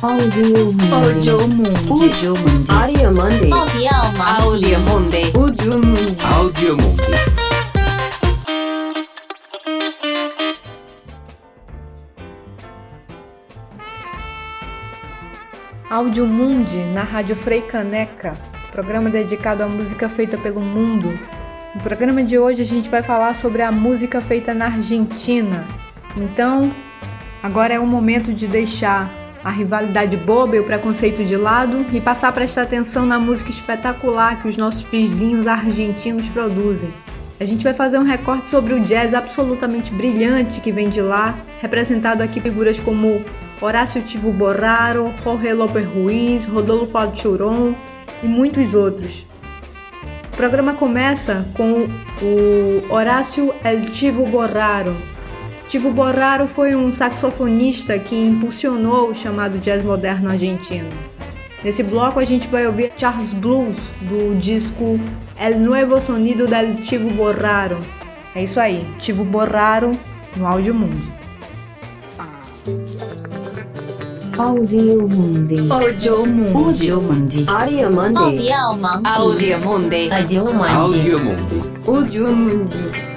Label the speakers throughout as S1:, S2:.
S1: Audio Mundi.
S2: Audio Mundi.
S1: Audio Mundi. Audio Mundi.
S2: Audio Mundi.
S1: Audio Mundi.
S3: Audio Mundi.
S4: Áudio Mundi na Rádio Frei Caneca, programa dedicado à música feita pelo mundo. No programa de hoje a gente vai falar sobre a música feita na Argentina. Então, agora é o momento de deixar a rivalidade boba e o preconceito de lado e passar a prestar atenção na música espetacular que os nossos vizinhos argentinos produzem. A gente vai fazer um recorte sobre o jazz absolutamente brilhante que vem de lá, representado aqui figuras como Horácio Tivo Borraro, Jorge López Ruiz, Rodolfo Alturon e muitos outros. O programa começa com o Horácio El Tivo Borraro. Tivo Borraro foi um saxofonista que impulsionou o chamado jazz moderno argentino. Nesse bloco a gente vai ouvir Charles Blues do disco El Nuevo Sonido del Tivo Borraro. É isso aí, Tivo Borraro no Áudio Mundi.
S1: Audio Mundi.
S2: Audio Mundi.
S1: Audio Mundi. Audio Mundi.
S2: Audio Mundi.
S1: Audio Mundi.
S3: Audio Mundi.
S1: Audio Mundi.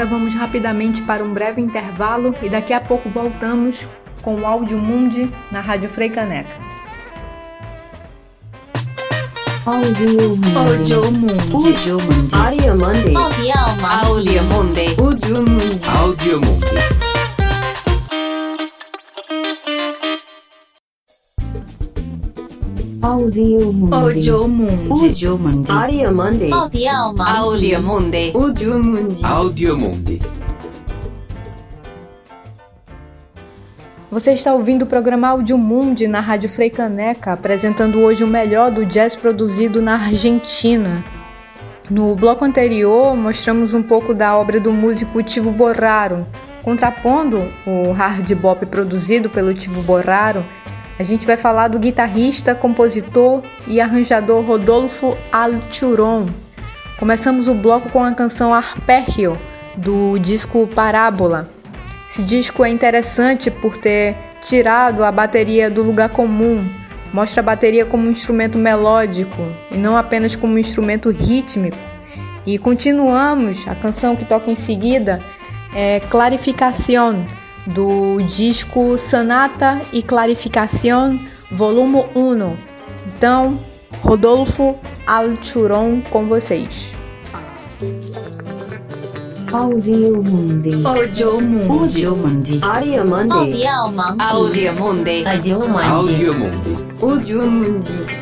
S4: Agora vamos rapidamente para um breve intervalo e daqui a pouco voltamos com o Áudio Mundi na Rádio Freicaneca.
S1: Audio Mundi.
S2: Audio Mundi.
S1: Audio Mundi. Área Mundi.
S2: Audio Mundi.
S1: Audio Mundi.
S3: Audio Mundi.
S1: Audio Mundi.
S2: Audio Mundi.
S1: Audio Mundi. Área Mundi.
S2: Audio Mundi.
S1: Audio Mundi.
S3: Audio Mundi.
S4: Você está ouvindo o programa Audio Mundi na Rádio Freicaneca, apresentando hoje o melhor do jazz produzido na Argentina. No bloco anterior, mostramos um pouco da obra do músico Tivo Borraro. Contrapondo o hard bop produzido pelo Tivo Borraro, a gente vai falar do guitarrista, compositor e arranjador Rodolfo Alturon. Começamos o bloco com a canção Arpeggio, do disco Parábola. Esse disco é interessante por ter tirado a bateria do lugar comum, mostra a bateria como um instrumento melódico e não apenas como um instrumento rítmico. E continuamos, a canção que toca em seguida é Clarificación, do disco Sonata e Clarificación, volume 1. Então, Rodolfo Alturon com vocês.
S1: Audio Mundi.
S2: Audio Mundi.
S1: Audio Mundi. Área Mundi.
S2: Audio Mundi.
S3: Audio Mundi.
S1: Audio Mundi. Audio Mundi.
S2: Audio Mundi.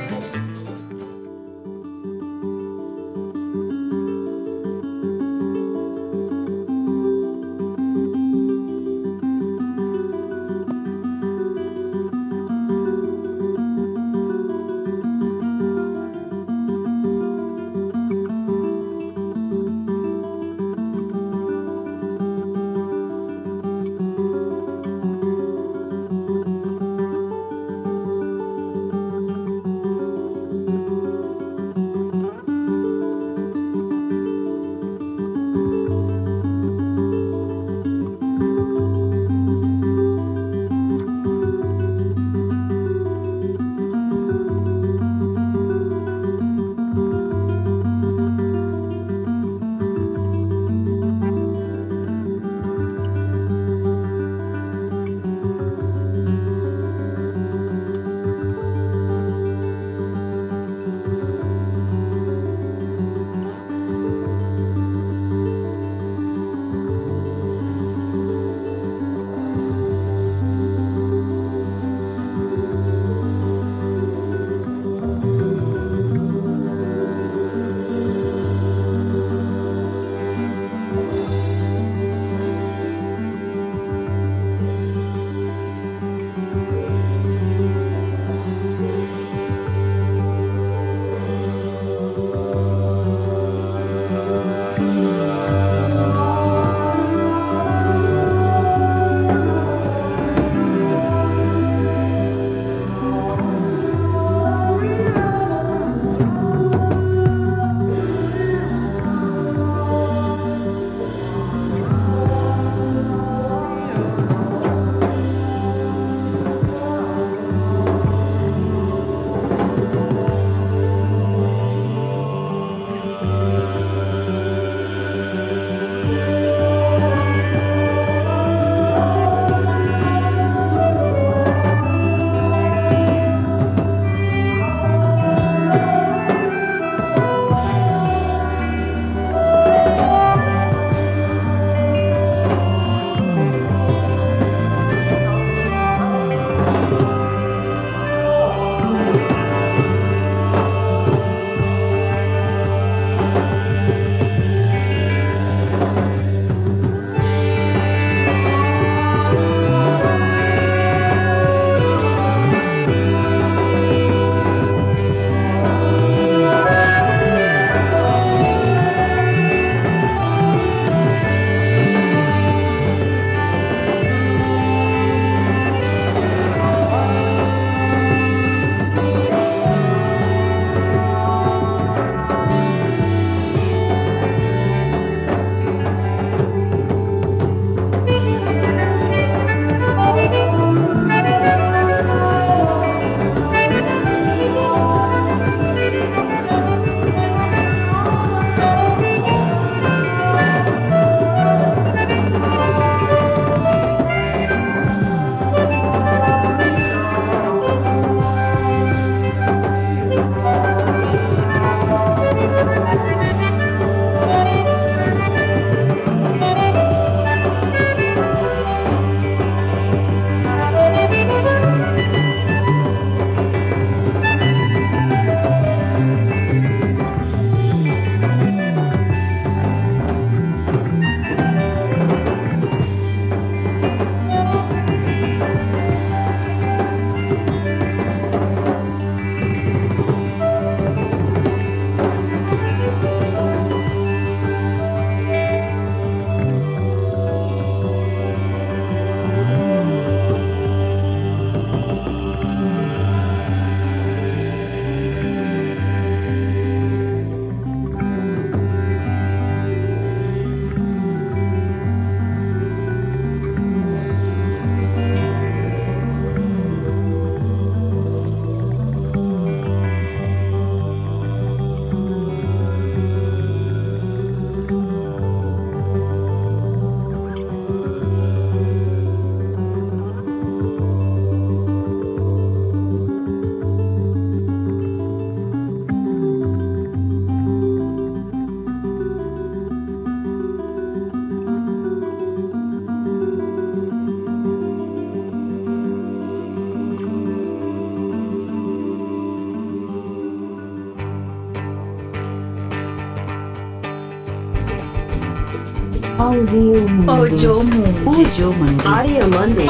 S5: Audio Mundi.
S1: Audio Mundi.
S2: Audio Mundi.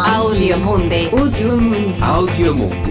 S1: Audio Mundi.
S3: Audio Mundi.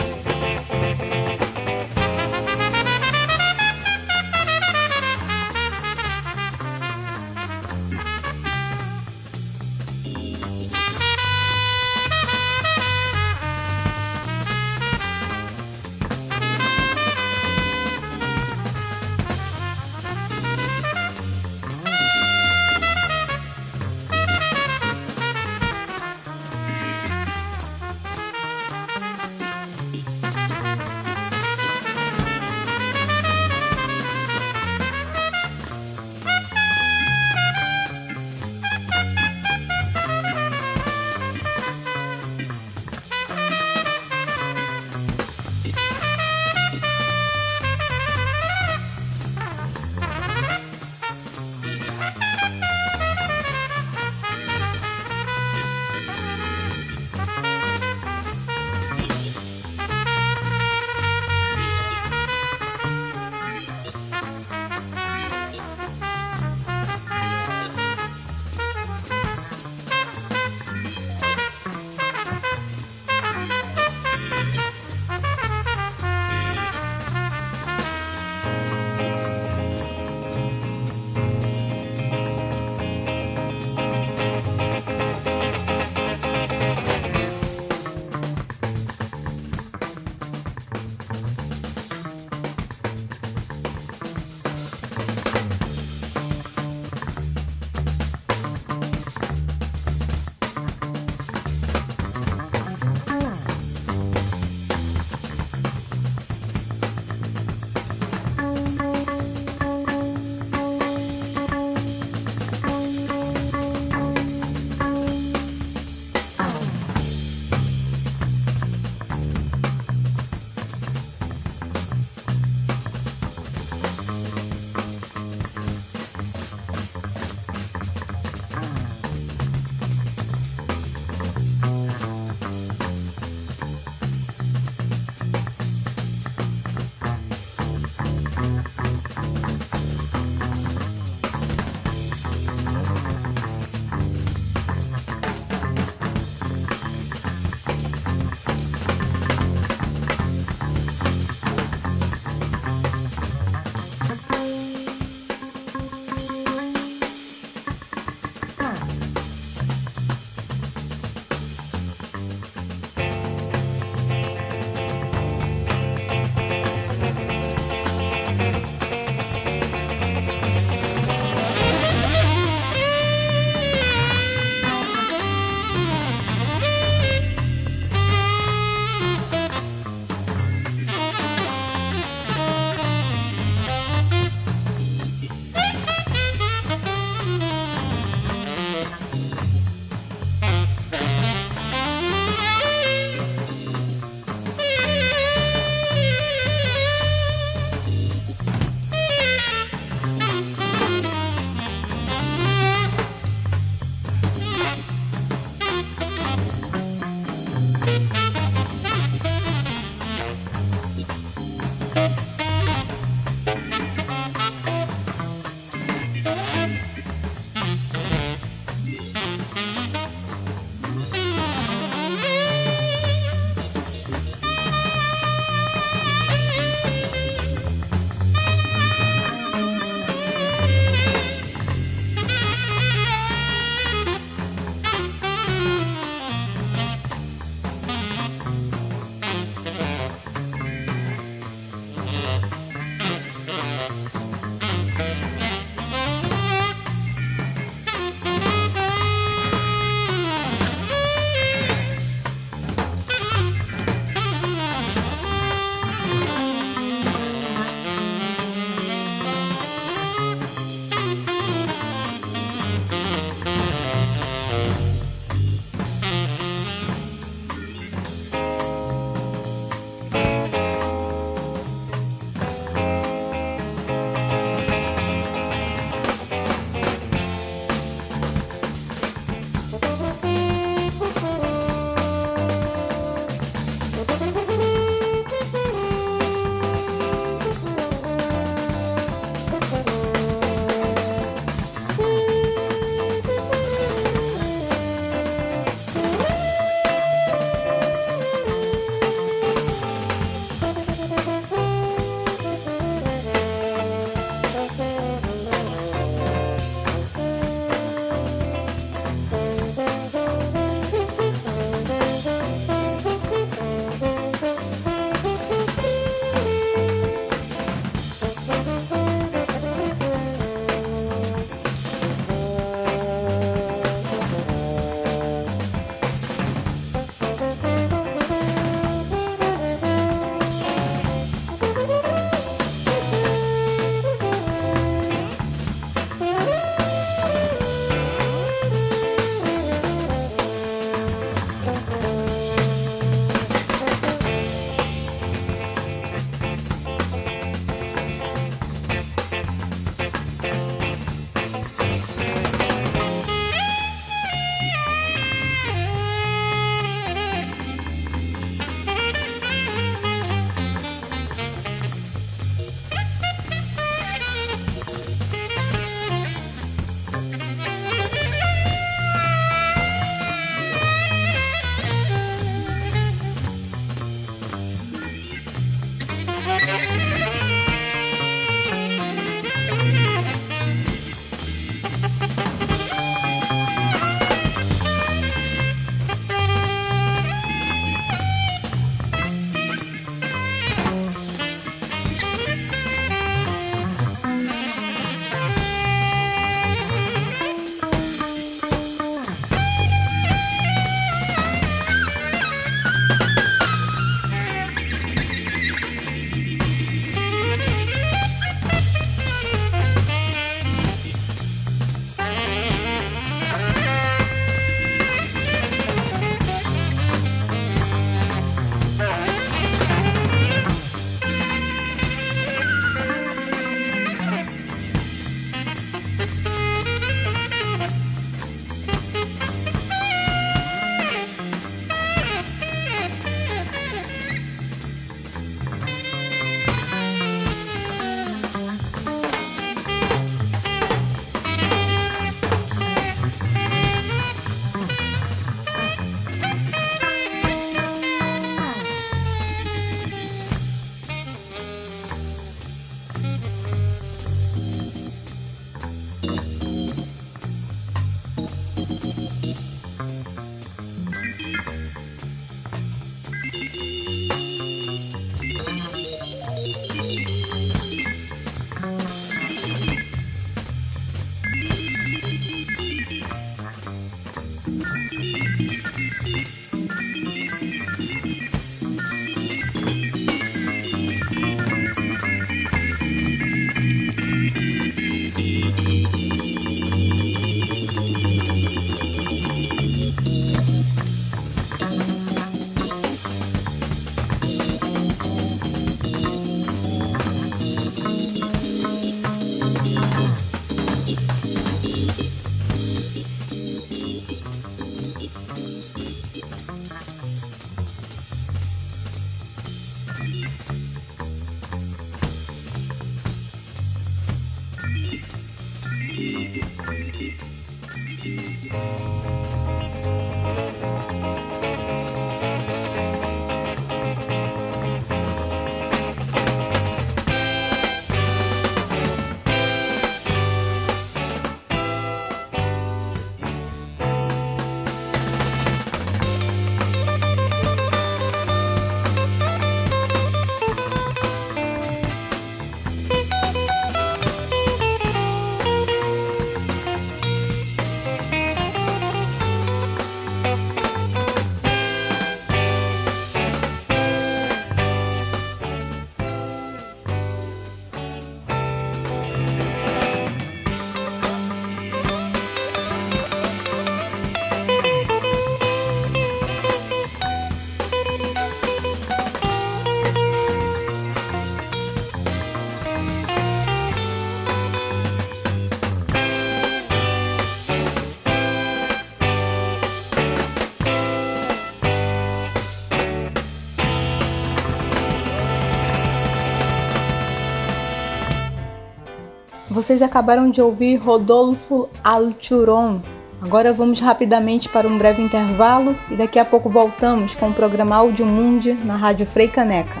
S4: Vocês acabaram de ouvir Rodolfo Alturon. Agora vamos rapidamente para um breve intervalo e daqui a pouco voltamos com o programa Áudio Mundi na Rádio Frei Caneca.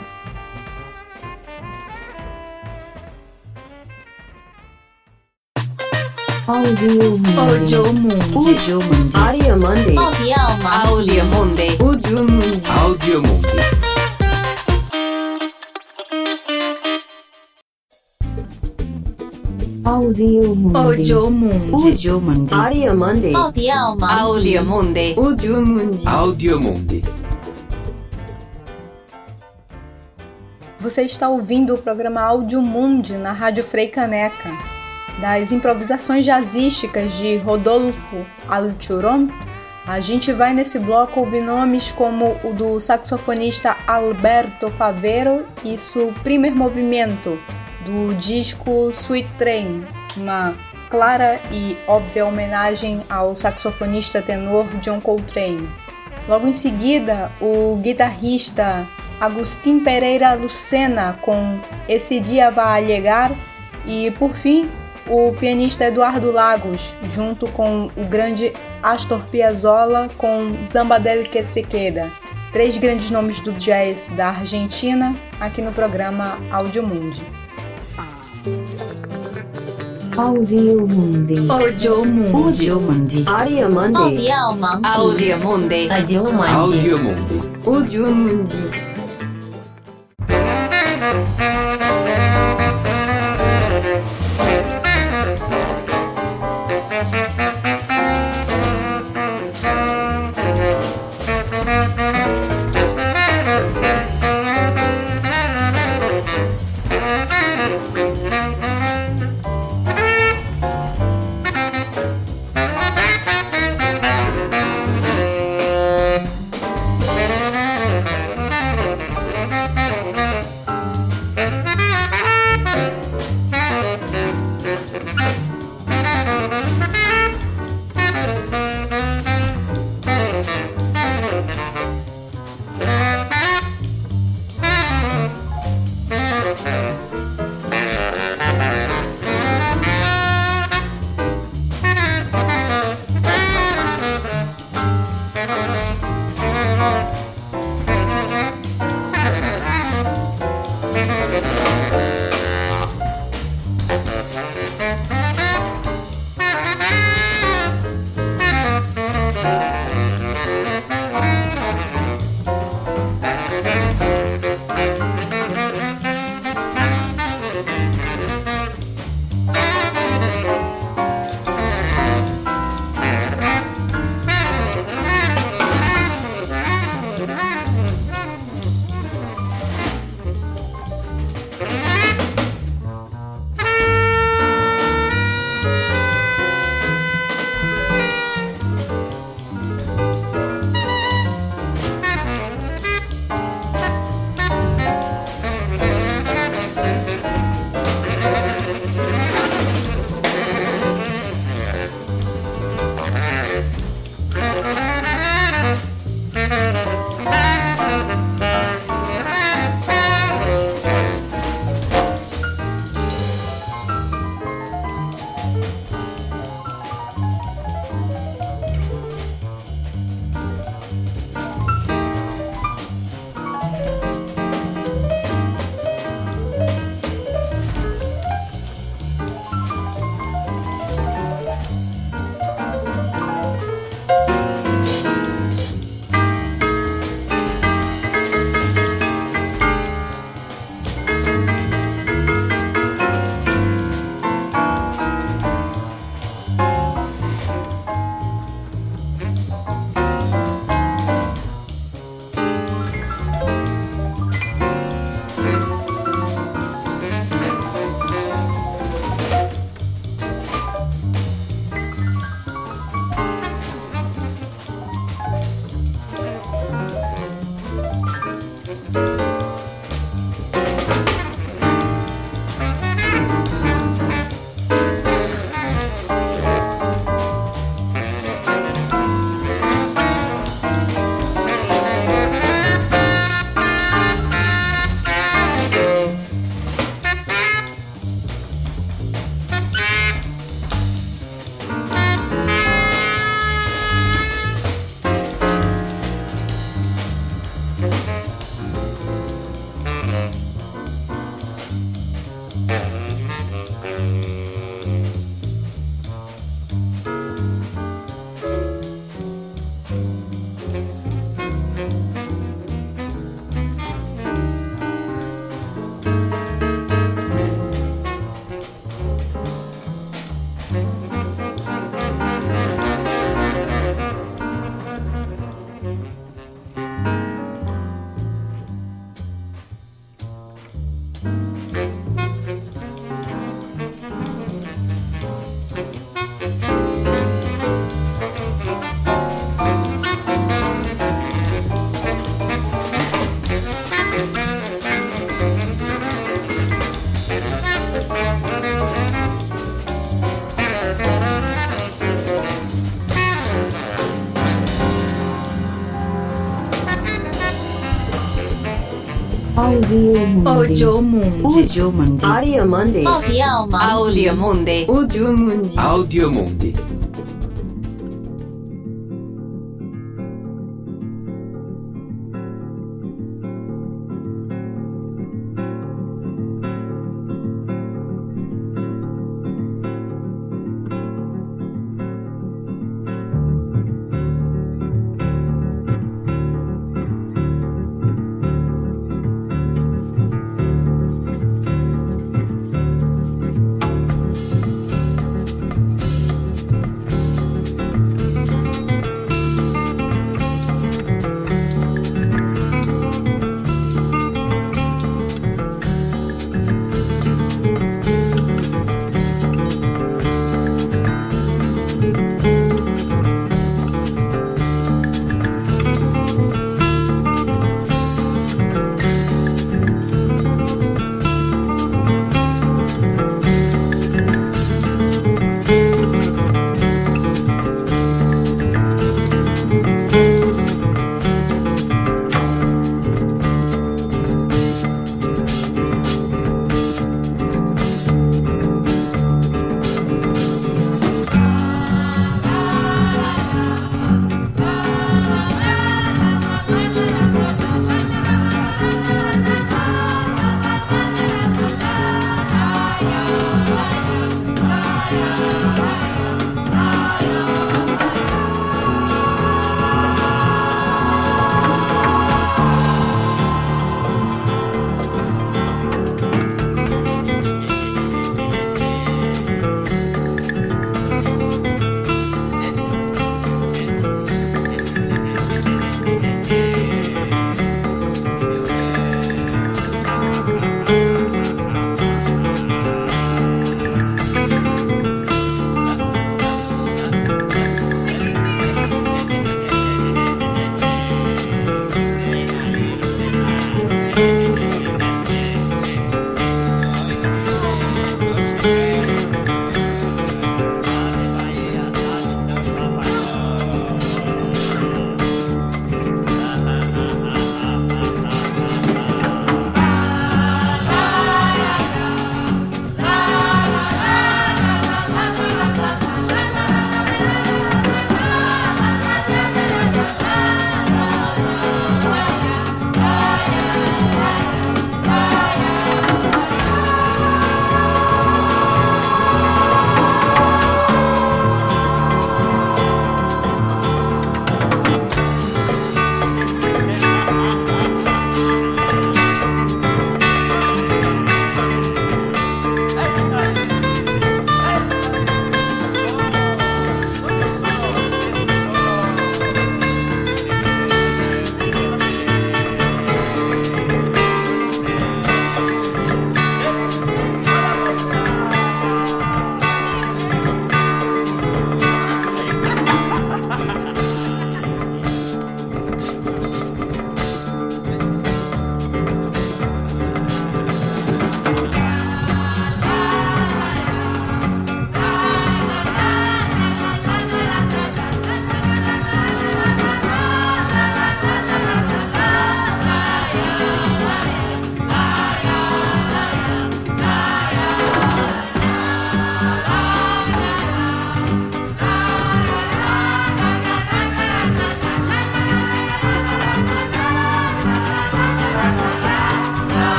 S1: Audio Mundi.
S2: Audio Mundi.
S5: Audio Mundi.
S1: Audio Monday.
S2: Audio Monday.
S1: Audio Mundi.
S3: Audio Mundi.
S1: Audio Mundi.
S2: Audio Mundi.
S5: Audio Mundi.
S1: Audio Monday.
S2: Audio.
S1: Audio Mundi.
S3: Audio Mundi.
S4: Você está ouvindo o programa Áudio Mundi na Rádio Frei Caneca. Das improvisações jazzísticas de Rodolfo Alturon, a gente vai nesse bloco ouvir nomes como o do saxofonista Alberto Favero e seu primeiro movimento do disco Sweet Train, uma clara e óbvia homenagem ao saxofonista tenor John Coltrane. Logo em seguida, o guitarrista Agustin Pereira Lucena com Esse Dia Vai Llegar e, por fim, o pianista Eduardo Lagos, junto com o grande Astor Piazzolla com Zamba del que se queda. Três grandes nomes do jazz da Argentina aqui no programa Audio Mundi.
S1: Audio Mundi.
S2: Audio Mundi.
S5: Audio Mundi.
S1: Audio Monday.
S2: Audio Monday.
S5: Audio Mundi.
S3: Audio Mundi.
S1: Audio Mundi.
S2: Audio Mundi.
S6: Audio Mundi.
S1: Audio Mundi.
S2: Audio Mundi.
S6: Audio Mundi.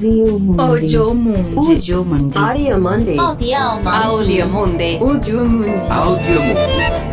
S2: Audio Mundi.
S7: Audio Mundi.
S1: Audio Mundi.
S2: Audio Mundi.
S1: Audio Mundi. Audio Mundi.
S2: Audio Mundi.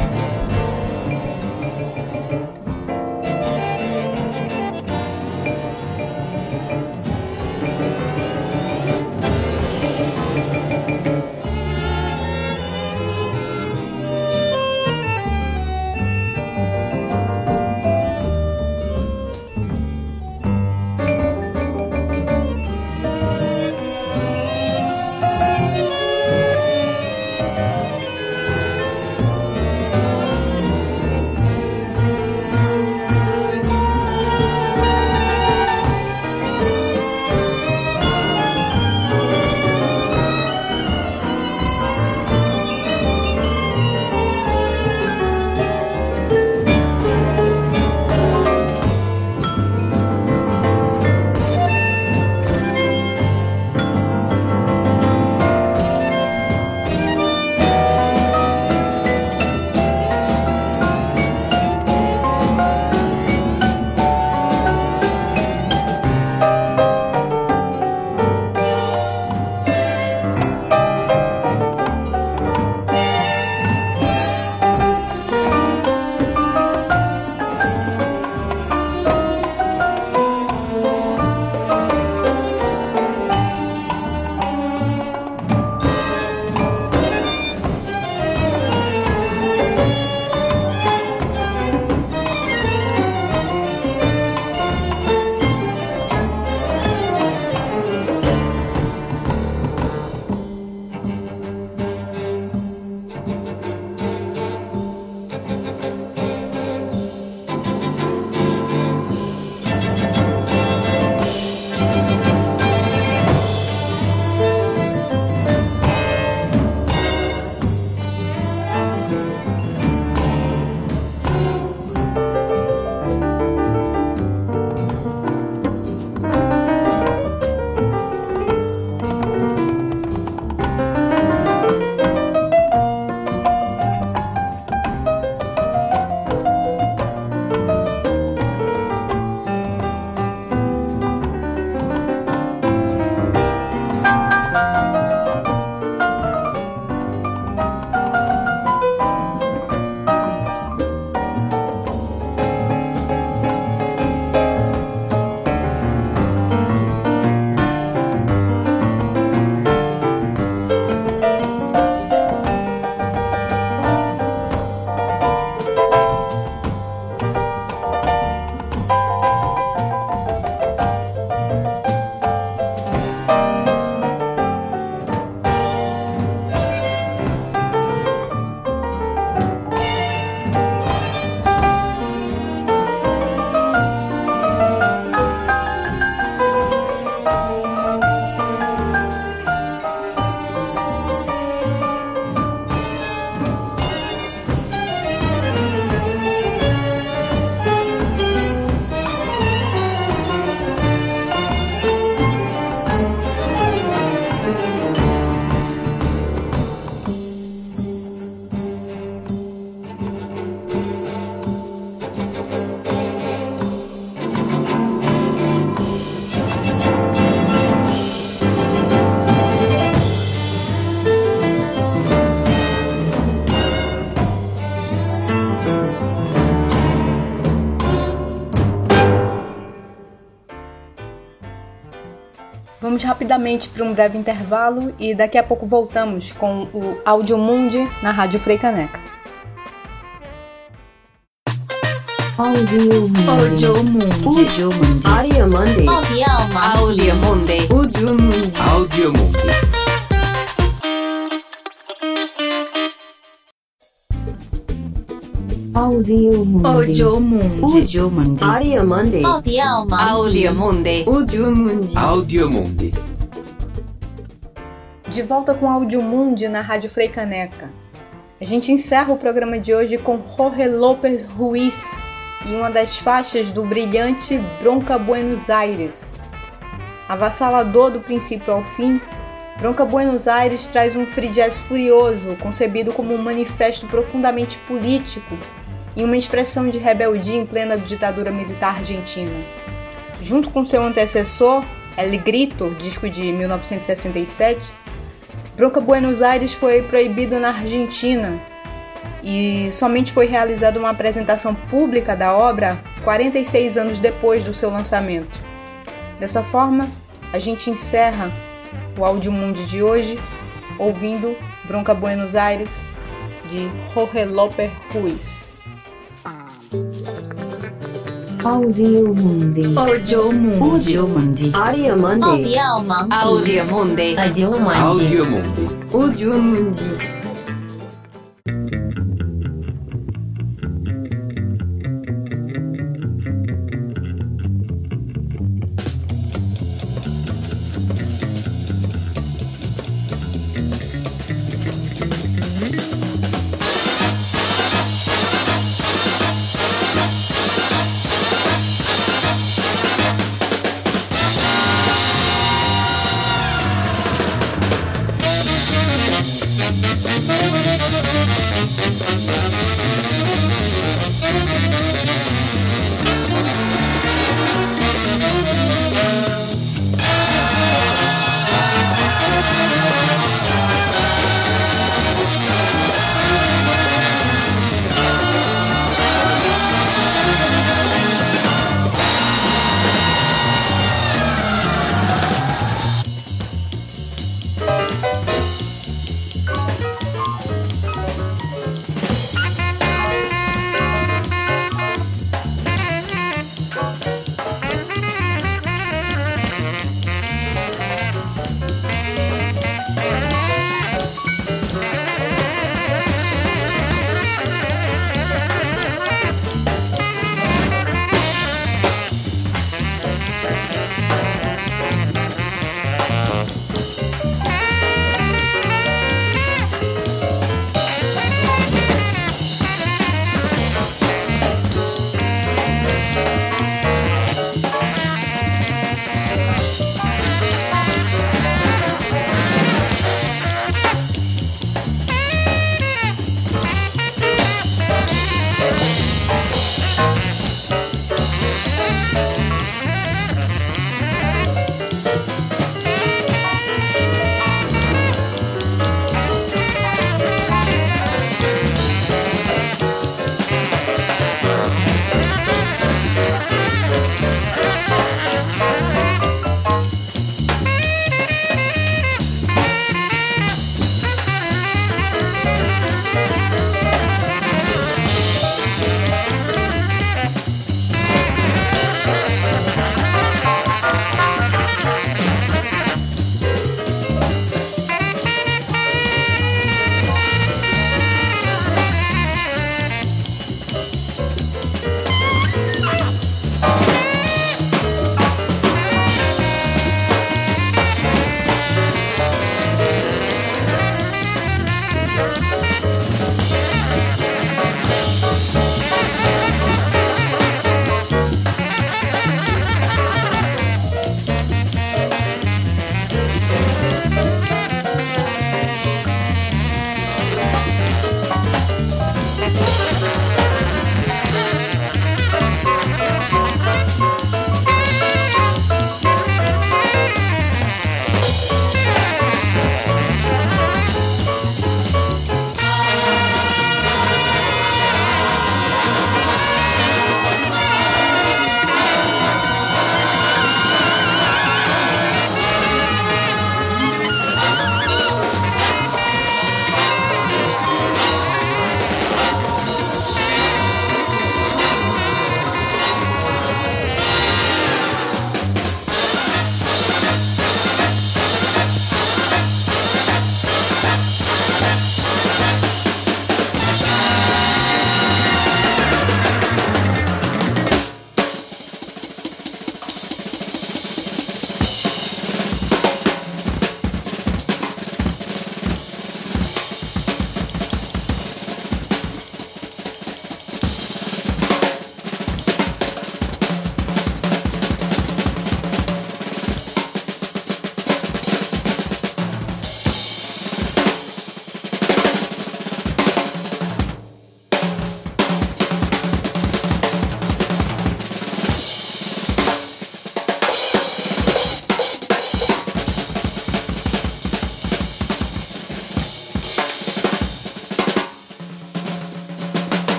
S4: Vamos rapidamente para um breve intervalo e daqui a pouco voltamos com o Audio Mundi na Rádio Freicaneca.
S1: Audio Mundi.
S2: Audio Mundi.
S1: Audio Mundi. Audio Mundi.
S2: Audio Mundi.
S1: Audio Mundi.
S3: Mundi.
S1: Audio Mundi.
S2: Audio Mundi.
S1: Audio Mundi.
S4: De volta com Audio Mundi na Rádio Freicaneca. A gente encerra o programa de hoje com Jorge López Ruiz e uma das faixas do brilhante Bronca Buenos Aires. Avassalador do princípio ao fim, Bronca Buenos Aires traz um free jazz furioso, concebido como um manifesto profundamente político e uma expressão de rebeldia em plena ditadura militar argentina. Junto com seu antecessor, El Grito, disco de 1967, Bronca Buenos Aires foi proibido na Argentina e somente foi realizada uma apresentação pública da obra 46 anos depois do seu lançamento. Dessa forma, a gente encerra o Áudio Mundi de hoje ouvindo Bronca Buenos Aires de Jorge López Ruiz.
S1: Audio Mundi.
S2: Audio Mundi.
S1: Audio Mundi. Aria Mundi.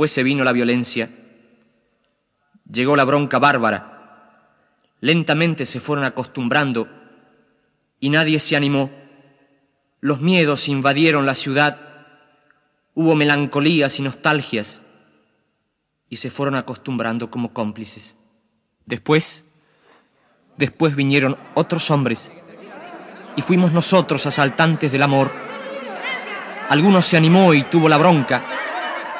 S5: Después se vino la violencia. Llegó la bronca bárbara. Lentamente se fueron acostumbrando y nadie se animó. Los miedos invadieron la ciudad. Hubo melancolías y nostalgias y se fueron acostumbrando como cómplices. Después, después vinieron otros hombres y fuimos nosotros asaltantes del amor. Algunos se animó y tuvo la bronca,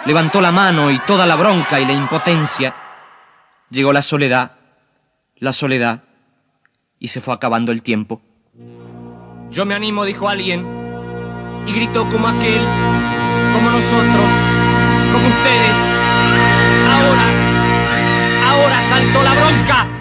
S5: levantó la mano y toda la bronca y la impotencia. Llegó la soledad, la soledad, y se fue acabando el tiempo. Yo me animo, dijo alguien, y gritó como aquel, como nosotros, como ustedes. Ahora, ahora saltó la bronca.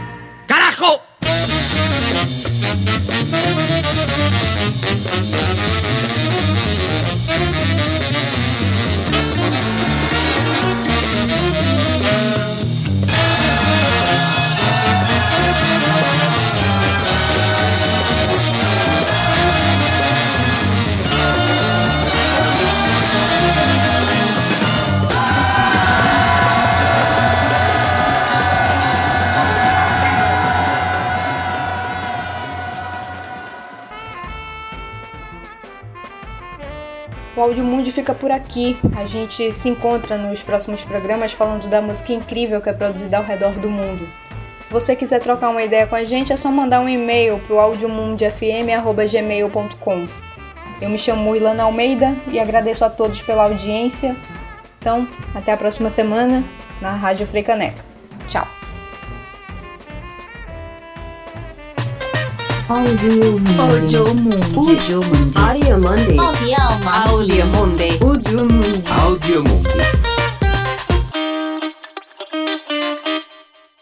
S4: O Áudio Mundi fica por aqui. A gente se encontra nos próximos programas falando da música incrível que é produzida ao redor do mundo. Se você quiser trocar uma ideia com a gente, é só mandar um e-mail para o audiomundfm.gmail.com. Eu me chamo Ilana Almeida e agradeço a todos pela audiência. Então, até a próxima semana na Rádio Freicaneca. Tchau!
S1: Audio Mundi.
S2: Audio
S1: Mundi.
S2: Audio Mundi.
S1: Audio Mundi.
S3: Audio Mundi.